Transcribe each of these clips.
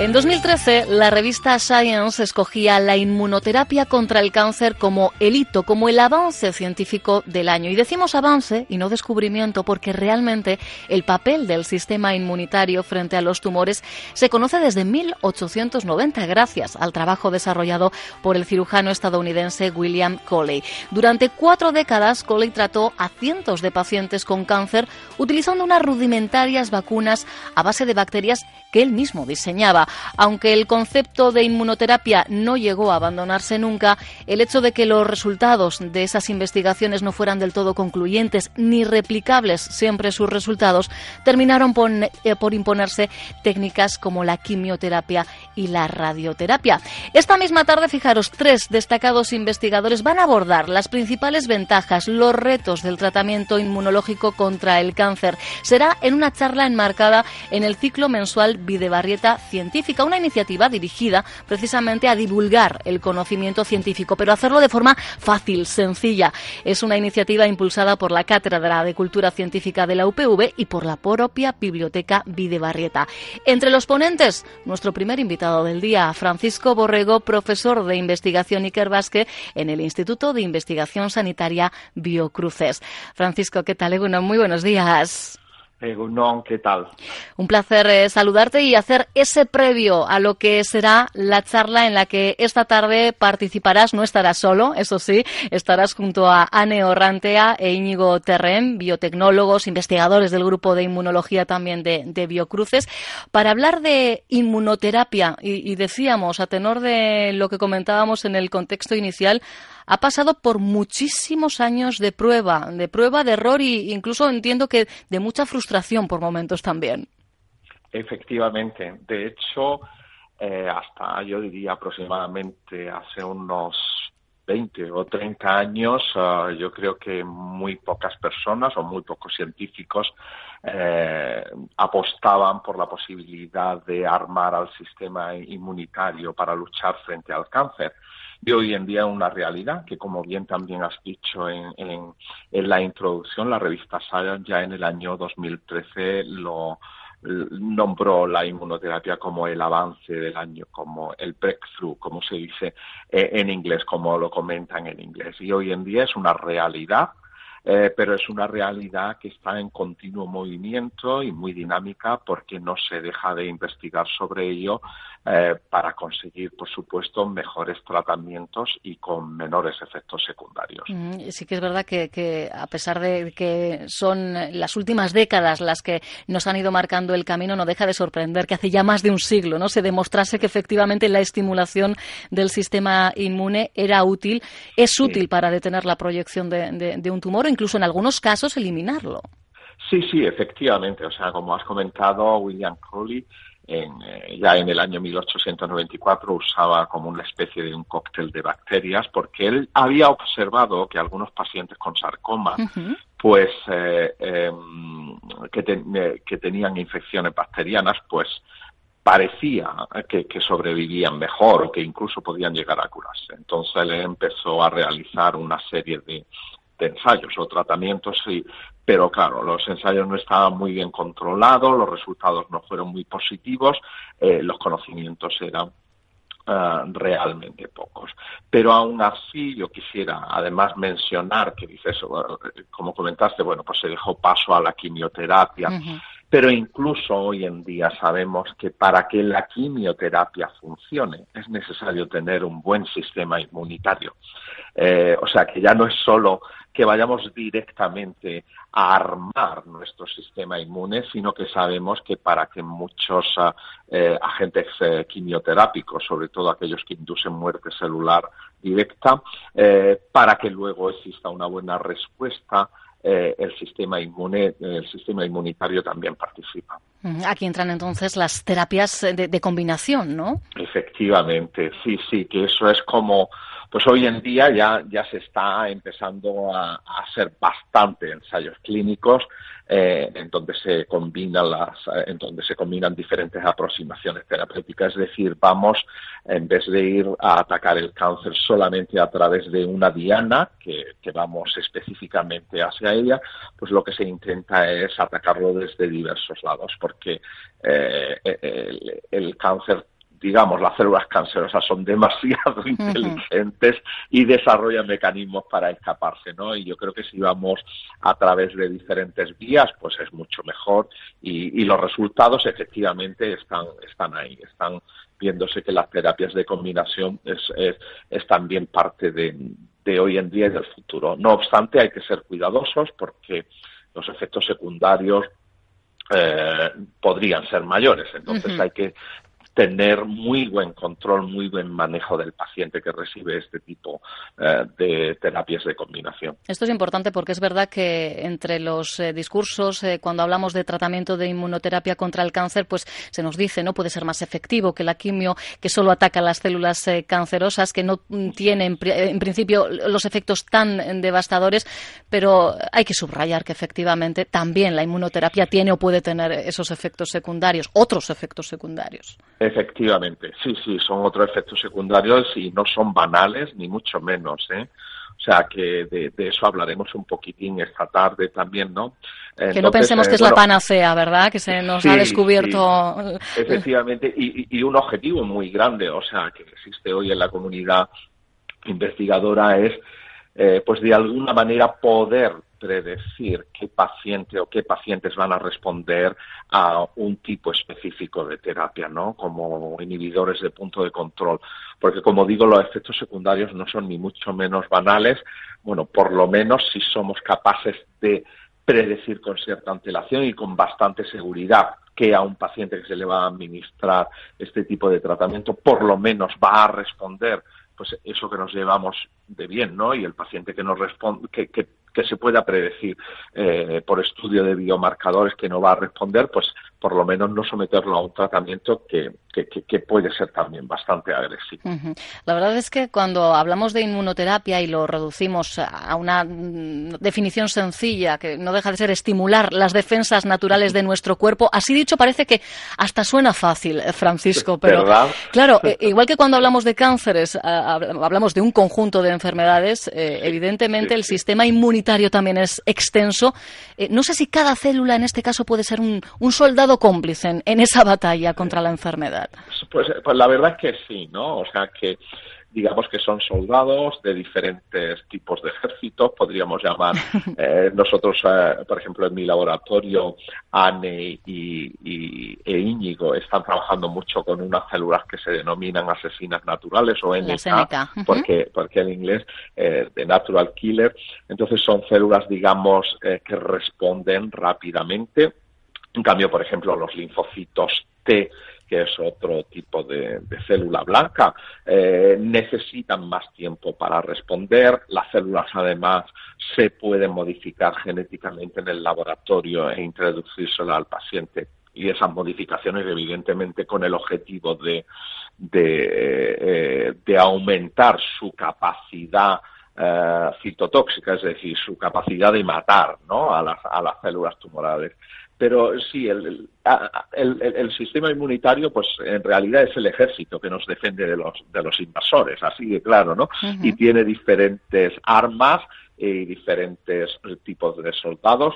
En 2013, la revista Science escogía la inmunoterapia contra el cáncer como el hito, como el avance científico del año. Y decimos avance y no descubrimiento porque realmente el papel del sistema inmunitario frente a los tumores se conoce desde 1890 gracias al trabajo desarrollado por el cirujano estadounidense William Coley. Durante cuatro décadas, Coley trató a cientos de pacientes con cáncer utilizando unas rudimentarias vacunas a base de bacterias que él mismo diseñaba. Aunque el concepto de inmunoterapia no llegó a abandonarse nunca, el hecho de que los resultados de esas investigaciones no fueran del todo concluyentes ni replicables siempre sus resultados, terminaron eh, por, imponerse técnicas como la quimioterapia y la radioterapia. Esta misma tarde, fijaros, tres destacados investigadores van a abordar las principales ventajas, los retos del tratamiento inmunológico contra el cáncer. Será en una charla enmarcada en el ciclo mensual Videbarrieta Científica, una iniciativa dirigida precisamente a divulgar el conocimiento científico, pero hacerlo de forma fácil, sencilla. Es una iniciativa impulsada por la Cátedra de Cultura Científica de la UPV y por la propia Biblioteca Videbarrieta. Entre los ponentes, nuestro primer invitado del día, Francisco Borrego, profesor de investigación Iker en el Instituto de Investigación Sanitaria Biocruces. Francisco, ¿qué tal? Muy buenos días. Un placer eh, saludarte y hacer ese previo a lo que será la charla en la que esta tarde participarás. No estarás solo, eso sí, estarás junto a Anne Orrantea e Íñigo Terren, biotecnólogos, investigadores del grupo de inmunología también de, Biocruces, para hablar de inmunoterapia. y decíamos, a tenor de lo que comentábamos en el contexto inicial, ha pasado por muchísimos años de prueba, de prueba, de error e incluso entiendo que de mucha frustración por momentos también. Efectivamente. De hecho, eh, hasta yo diría aproximadamente hace unos 20 o 30 años, ah, yo creo que muy pocas personas o muy pocos científicos eh, apostaban por la posibilidad de armar al sistema inmunitario para luchar frente al cáncer de hoy en día una realidad que, como bien también has dicho en, en, la introducción, la revista Science ya en el año 2013 lo nombró la inmunoterapia como el avance del año, como el breakthrough, como se dice eh, en inglés, como lo comentan en inglés. Y hoy en día es una realidad eh, pero es una realidad que está en continuo movimiento y muy dinámica porque no se deja de investigar sobre ello eh, para conseguir, por supuesto, mejores tratamientos y con menores efectos secundarios. Mm, sí que es verdad que, a pesar de que son las últimas décadas las que nos han ido marcando el camino, no deja de sorprender que hace ya más de un siglo no se demostrase que efectivamente la estimulación del sistema inmune era útil, es útil para detener la proyección de un tumor incluso en algunos casos eliminarlo. Sí, sí, efectivamente. O sea, como has comentado, William Crowley en, eh, ya en el año 1894 usaba como una especie de un cóctel de bacterias porque él había observado que algunos pacientes con sarcoma pues eh, em, que, eh, que, tenían infecciones bacterianas pues parecía que, que, sobrevivían mejor o que incluso podían llegar a curarse. Entonces él empezó a realizar una serie de, de ensayos o tratamientos, sí, pero claro, los ensayos no estaban muy bien controlados, los resultados no fueron muy positivos, eh, los conocimientos eran eh, realmente pocos. Pero aún así yo quisiera además mencionar que dices, como comentaste, bueno, pues se dejó paso a la quimioterapia. Pero incluso hoy en día sabemos que para que la quimioterapia funcione es necesario tener un buen sistema inmunitario. Eh, o sea que ya no es solo que vayamos directamente a armar nuestro sistema inmune, sino que sabemos que para que muchos ah, eh, agentes eh, quimioterápicos, sobre todo aquellos que inducen muerte celular directa, eh, para que luego exista una buena respuesta, el sistema inmune, el sistema inmunitario también participa. Aquí entran entonces las terapias de, de combinación, ¿no? Efectivamente, sí, sí, que eso es como pues hoy en día ya, ya se está empezando a, hacer bastante ensayos clínicos eh, en donde se combinan las, en donde se combinan diferentes aproximaciones terapéuticas, es decir, vamos en vez de ir a atacar el cáncer solamente a través de una diana que, vamos específicamente hacia ella, pues lo que se intenta es atacarlo desde diversos lados, porque eh, el, el cáncer digamos, las células cancerosas son demasiado inteligentes y desarrollan mecanismos para escaparse, ¿no? Y yo creo que si vamos a través de diferentes vías, pues es mucho mejor y, los resultados efectivamente están, están ahí, están viéndose que las terapias de combinación es, es, también parte de, de hoy en día y del futuro. No obstante, hay que ser cuidadosos porque los efectos secundarios eh, podrían ser mayores. Entonces hay que tener muy buen control, muy buen manejo del paciente que recibe este tipo eh, de terapias de combinación. Esto es importante porque es verdad que entre los eh, discursos, eh, cuando hablamos de tratamiento de inmunoterapia contra el cáncer, pues se nos dice, ¿no? Puede ser más efectivo que la quimio, que solo ataca las células cancerosas, que no tiene en, principio los efectos tan devastadores, pero hay que subrayar que efectivamente también la inmunoterapia tiene o puede tener esos efectos secundarios, otros efectos secundarios. Efectivamente, sí, sí, son otros efectos secundarios y no son banales, ni mucho menos, ¿eh? O sea que de, eso hablaremos un poquitín esta tarde también, ¿no? que no pensemos que es la panacea, ¿verdad? Que se nos ha descubierto. Efectivamente, y, y, un objetivo muy grande, o sea, que existe hoy en la comunidad investigadora es, eh, pues de alguna manera poder predecir qué paciente o qué pacientes van a responder a un tipo específico de terapia, ¿no? Como inhibidores de punto de control. Porque, como digo, los efectos secundarios no son ni mucho menos banales. Bueno, por lo menos si somos capaces de predecir con cierta antelación y con bastante seguridad que a un paciente que se le va a administrar este tipo de tratamiento por lo menos va a responder pues eso que nos llevamos de bien, ¿no? Y el paciente que nos responde, que, que que se pueda predecir eh, por estudio de biomarcadores que no va a responder, pues por lo menos no someterlo a un tratamiento que, que, puede ser también bastante agresivo. La verdad es que cuando hablamos de inmunoterapia y lo reducimos a una mm, definición sencilla, que no deja de ser estimular las defensas naturales de nuestro cuerpo, así dicho parece que hasta suena fácil, eh, Francisco, pero claro, eh, igual que cuando hablamos de cánceres, hablamos de un conjunto de enfermedades, evidentemente el sistema inmunitario también es extenso. no sé si cada célula en este caso puede ser un soldado cómplice en, esa batalla contra la enfermedad? Pues, pues la verdad es que sí, ¿no? O sea que digamos que son soldados de diferentes tipos de ejércitos, podríamos llamar. Eh, nosotros, eh, por ejemplo, en mi laboratorio, Anne y, e Íñigo están trabajando mucho con unas células que se denominan asesinas naturales o NK, porque, porque en inglés eh, de Natural Killer. Entonces son células, digamos, que responden rápidamente en cambio, por ejemplo, los linfocitos T, que es otro tipo de, célula blanca, eh, necesitan más tiempo para responder. Las células, además, se pueden modificar genéticamente en el laboratorio e introducirse al paciente. Y esas modificaciones, evidentemente, con el objetivo de, de, eh, aumentar su capacidad eh, citotóxica, es decir, su capacidad de matar ¿no? a, las, a las células tumorales pero sí, el, el, sistema inmunitario, pues en realidad es el ejército que nos defiende de los, de los invasores, así de claro, ¿no? Y tiene diferentes armas y diferentes tipos de soldados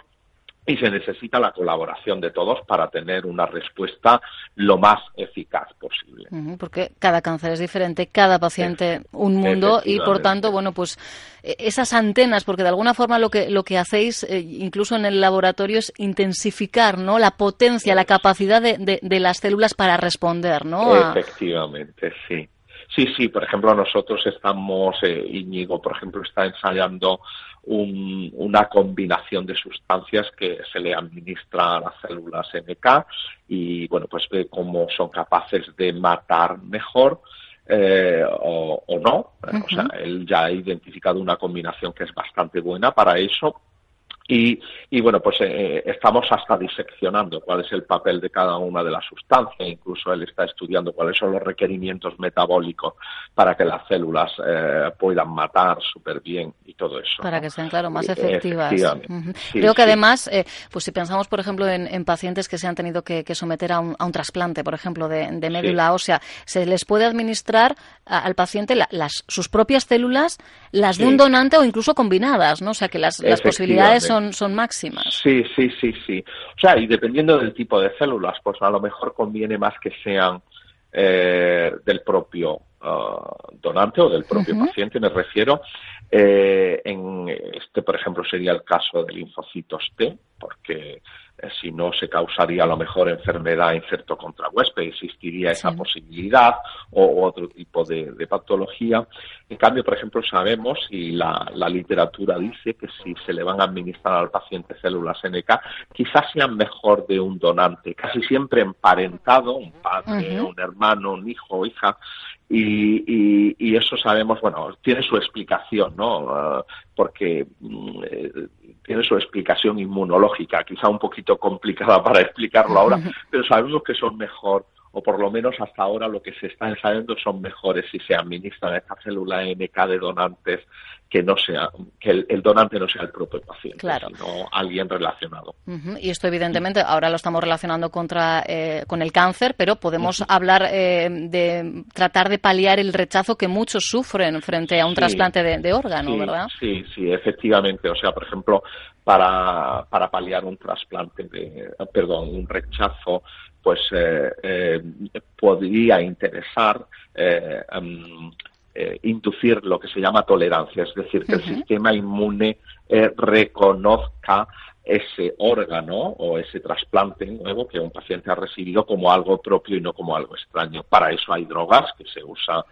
y se necesita la colaboración de todos para tener una respuesta lo más eficaz posible. Porque cada cáncer es diferente, cada paciente un mundo y por tanto, bueno, pues e, esas antenas, porque de alguna forma lo que lo que hacéis eh, incluso en el laboratorio es intensificar, ¿no? La potencia, la capacidad de, de, las células para responder, ¿no? Efectivamente, sí. Sí, sí, por ejemplo, nosotros estamos, eh, Íñigo, por ejemplo, está ensayando una combinación de sustancias que se le administra a las células NK y, bueno, pues ve cómo son capaces de matar mejor eh, o, no. O sea, él ya ha identificado una combinación que es bastante buena para eso y, y, bueno, pues eh, estamos hasta diseccionando cuál es el papel de cada una de las sustancias. Incluso él está estudiando cuáles son los requerimientos metabólicos para que las células eh, puedan matar súper bien y todo eso. Para que sean, claro, más efectivas. Creo que además, eh, pues si pensamos, por ejemplo, en, pacientes que se han tenido que, someter a un, a un, trasplante, por ejemplo, de, médula ósea, se les puede administrar al paciente las, sus propias células, las de un donante o incluso combinadas, ¿no? O sea, que las, las posibilidades son, son máximas. Sí, sí, sí, sí. O sea, y dependiendo del tipo de células, pues a lo mejor conviene más que sean eh, del propio ah, donante o del propio paciente, me refiero. Eh, en este, por ejemplo, sería el caso de linfocitos T, porque eh, si no se causaría a lo mejor enfermedad inserto contra huésped, existiría esa posibilidad o, otro tipo de, patología. En cambio, por ejemplo, sabemos y la, literatura dice que si se le van a administrar al paciente células NK, quizás sean mejor de un donante, casi siempre emparentado, un padre, un hermano, un hijo o hija, y, eso sabemos, bueno, tiene su explicación, ¿no? Ah, porque mm, eh, tiene su explicación inmunológica, quizá un poquito complicada para explicarlo ahora, pero sabemos que son mejor o por lo menos hasta ahora lo que se está ensayando son mejores si se administran esta célula NK de donantes que no sea que el, donante no sea el propio paciente, sino alguien relacionado. Y esto evidentemente ahora lo estamos relacionando contra eh, con el cáncer, pero podemos hablar eh, de tratar de paliar el rechazo que muchos sufren frente a un trasplante de, órgano, ¿verdad? Sí, sí, efectivamente. O sea, por ejemplo, para, para paliar un trasplante de, perdón, un rechazo pues eh, eh, podría interesar eh, inducir lo que se llama tolerancia, es decir, que el sistema inmune reconozca ese órgano o ese trasplante nuevo que un paciente ha recibido como algo propio y no como algo extraño. Para eso hay drogas que se usan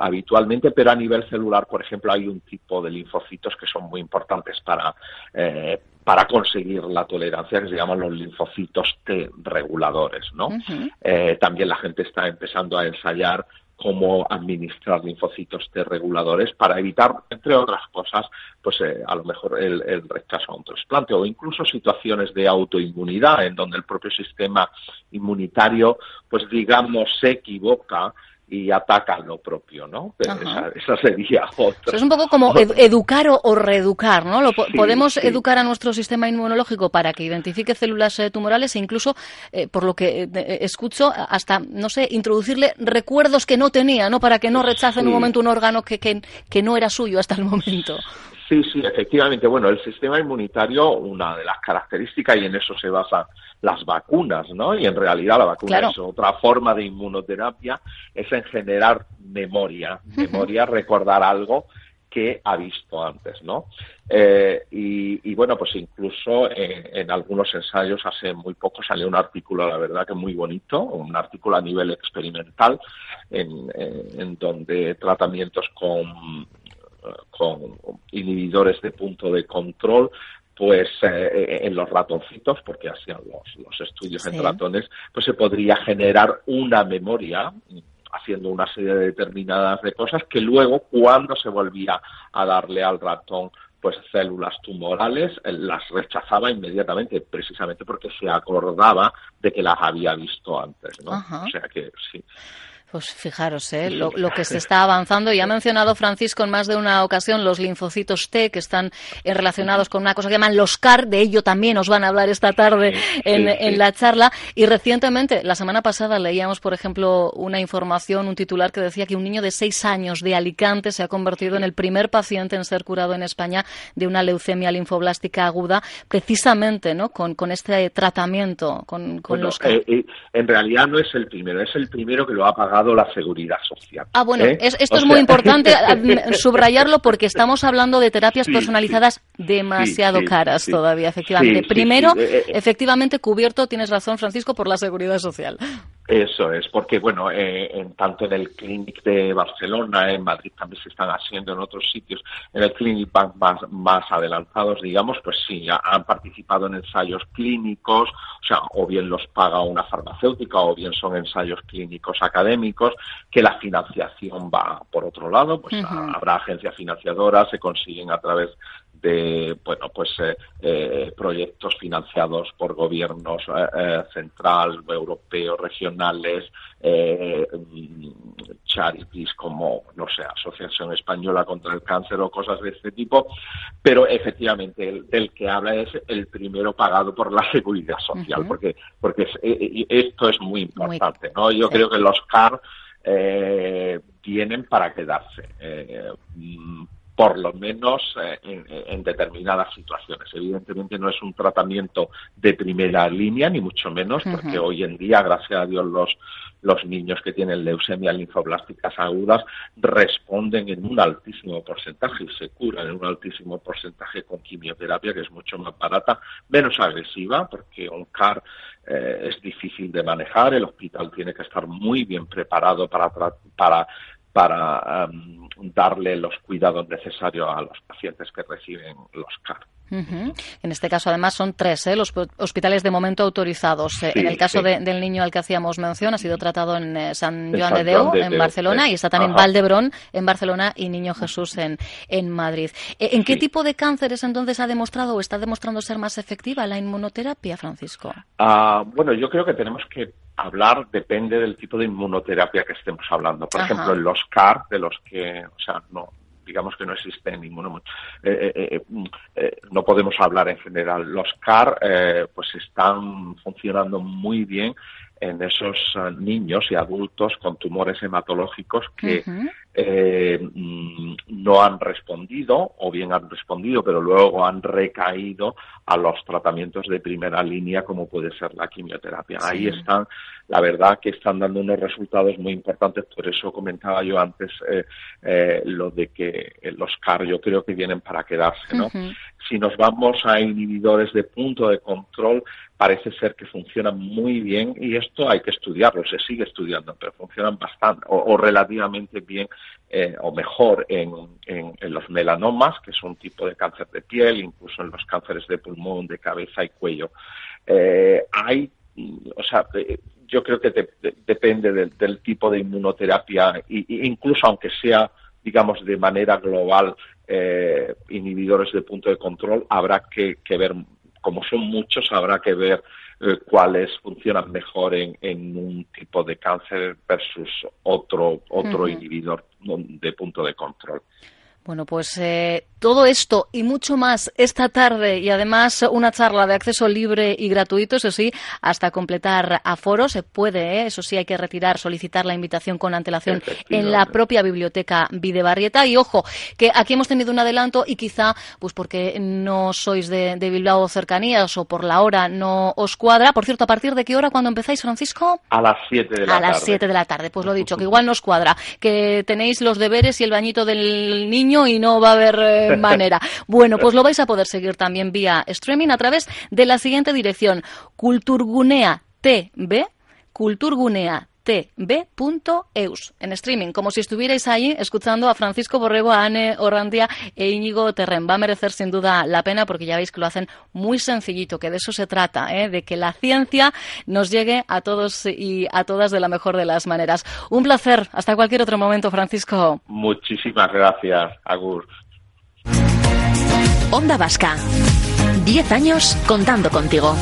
habitualmente, pero a nivel celular, por ejemplo, hay un tipo de linfocitos que son muy importantes para, para conseguir la tolerancia que se llaman los linfocitos T reguladores, ¿no? Eh, también la gente está empezando a ensayar cómo administrar linfocitos T reguladores para evitar, entre otras cosas, pues eh, a lo mejor el, el, rechazo a un trasplante o incluso situaciones de autoinmunidad en donde el propio sistema inmunitario, pues digamos, se equivoca y atacan lo propio, ¿no? esa, sería otra. es un poco como educar o, reeducar, ¿no? Lo, podemos educar a nuestro sistema inmunológico para que identifique células eh, tumorales e incluso, eh, por lo que eh, escucho, hasta, no sé, introducirle recuerdos que no tenía, ¿no? Para que no rechace en un momento un órgano que, que, que no era suyo hasta el momento. Sí, sí, efectivamente. Bueno, el sistema inmunitario, una de las características, y en eso se basan las vacunas, ¿no? Y en realidad la vacuna es otra forma de inmunoterapia, es en generar memoria, memoria, recordar algo que ha visto antes, ¿no? Eh, y, bueno, pues incluso en, algunos ensayos hace muy poco salió un artículo, la verdad que muy bonito, un artículo a nivel experimental, en, en donde tratamientos con con inhibidores de punto de control, pues eh, en los ratoncitos, porque hacían los, los estudios en ratones, pues se podría generar una memoria haciendo una serie de determinadas de cosas que luego cuando se volvía a darle al ratón pues células tumorales eh, las rechazaba inmediatamente precisamente porque se acordaba de que las había visto antes no o sea que sí pues fijaros, ¿eh? lo, que se está avanzando. Y ha mencionado Francisco en más de una ocasión los linfocitos T, que están eh, relacionados con una cosa que llaman los CAR. De ello también os van a hablar esta tarde en, la charla. Y recientemente, la semana pasada, leíamos, por ejemplo, una información, un titular que decía que un niño de seis años de Alicante se ha convertido en el primer paciente en ser curado en España de una leucemia linfoblástica aguda, precisamente ¿no? con, este tratamiento, con, los CAR. Eh, en realidad no es el primero, es el primero que lo ha pagado la seguridad social. Ah, bueno, ¿eh? esto es muy importante subrayarlo porque estamos hablando de terapias personalizadas demasiado caras todavía, efectivamente. Primero, eh, eh, efectivamente, cubierto, tienes razón, Francisco, por la seguridad social. Eso es, porque bueno, eh, en, tanto en el Clinic de Barcelona, en Madrid también se están haciendo en otros sitios, en el Clinic Bank más, más adelantados, digamos, pues sí, han participado en ensayos clínicos, o sea, o bien los paga una farmacéutica o bien son ensayos clínicos académicos, que la financiación va por otro lado, pues habrá agencias financiadoras, se consiguen a través de bueno pues eh, eh, proyectos financiados por gobiernos eh, central, europeos, regionales, mm, charities como no sé Asociación Española contra el Cáncer o cosas de este tipo, pero efectivamente el, que habla es el primero pagado por la seguridad social, porque porque esto es muy importante, ¿no? Yo creo que los CAR vienen para quedarse. Por lo menos eh, en, determinadas situaciones. Evidentemente no es un tratamiento de primera línea, ni mucho menos, porque hoy en día, gracias a Dios, los, los niños que tienen leucemia linfoblásticas agudas responden en un altísimo porcentaje y se curan en un altísimo porcentaje con quimioterapia, que es mucho más barata, menos agresiva, porque un CAR eh, es difícil de manejar, el hospital tiene que estar muy bien preparado para, para para em, darle los cuidados necesarios a los pacientes que reciben los CAR. En este caso, además, son tres ¿eh? los hospitales de momento autorizados. Eh, en el caso del niño al que hacíamos mención, ha sido tratado en eh, San Joan de Deu, en Barcelona, y está también Valdebrón, en Barcelona, y Niño Jesús, en, en Madrid. ¿En qué tipo de cánceres entonces ha demostrado o está demostrando ser más efectiva la inmunoterapia, Francisco? Ah, bueno, yo creo que tenemos que hablar depende del tipo de inmunoterapia que estemos hablando. Por ejemplo, en los CAR, de los que, o sea, no, digamos que no existe ninguno. Eh, eh, eh, no podemos hablar en general. Los CAR, pues están funcionando muy bien en esos niños y adultos con tumores hematológicos que eh, mm, no han respondido o bien han respondido pero luego han recaído a los tratamientos de primera línea como puede ser la quimioterapia. Ahí están, la verdad que están dando unos resultados muy importantes, por eso comentaba yo antes eh, eh, lo de que los CAR yo creo que vienen para quedarse, ¿no? Si nos vamos a inhibidores de punto de control, parece ser que funcionan muy bien y esto hay que estudiarlo, se sigue estudiando, pero funcionan bastante o relativamente bien eh, o mejor en, los melanomas, que es un tipo de cáncer de piel, incluso en los cánceres de pulmón, de cabeza y cuello. Eh, hay, o sea, yo creo que depende del, tipo de inmunoterapia, y, incluso aunque sea, digamos, de manera global, eh, inhibidores de punto de control, habrá que, que ver, como son muchos, habrá que ver eh, cuáles funcionan mejor en, en, un tipo de cáncer versus otro, otro inhibidor de punto de control. Bueno, pues eh, todo esto y mucho más esta tarde y además una charla de acceso libre y gratuito, eso sí, hasta completar aforo. Se puede, ¿eh? eso sí, hay que retirar, solicitar la invitación con antelación en la propia biblioteca Videbarrieta. Y ojo, que aquí hemos tenido un adelanto y quizá, pues porque no sois de, Bilbao cercanías o por la hora no os cuadra. Por cierto, ¿a partir de qué hora cuando empezáis, Francisco? A las 7 de la tarde. A las 7 de la tarde, pues lo dicho, que igual nos cuadra. Que tenéis los deberes y el bañito del niño y no va a haber eh, manera. Bueno, pues lo vais a poder seguir también vía streaming a través de la siguiente dirección, Culturgunea TV, Culturgunea tv.eus en streaming, como si estuvierais ahí escuchando a Francisco Borrego, a Anne Orrandia e Íñigo Terren. Va a merecer sin duda la pena porque ya veis que lo hacen muy sencillito, que de eso se trata, ¿eh? de que la ciencia nos llegue a todos y a todas de la mejor de las maneras. Un placer. Hasta cualquier otro momento, Francisco. Muchísimas gracias, Agur. Onda Vasca. Diez años contando contigo.